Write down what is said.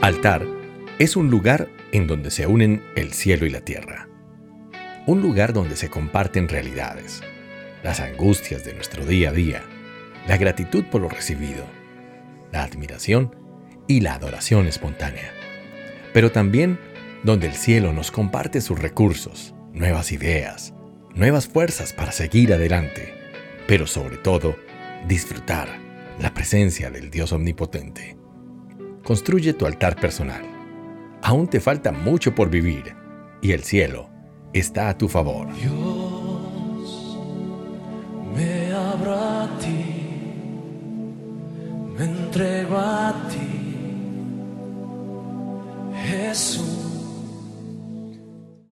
Altar es un lugar en donde se unen el cielo y la tierra. Un lugar donde se comparten realidades, las angustias de nuestro día a día, la gratitud por lo recibido, la admiración y la adoración espontánea. Pero también donde el cielo nos comparte sus recursos, nuevas ideas, nuevas fuerzas para seguir adelante, pero sobre todo disfrutar la presencia del Dios Omnipotente. Construye tu altar personal. Aún te falta mucho por vivir y el cielo está a tu favor. Dios me abra a ti, me entrego a ti, Jesús.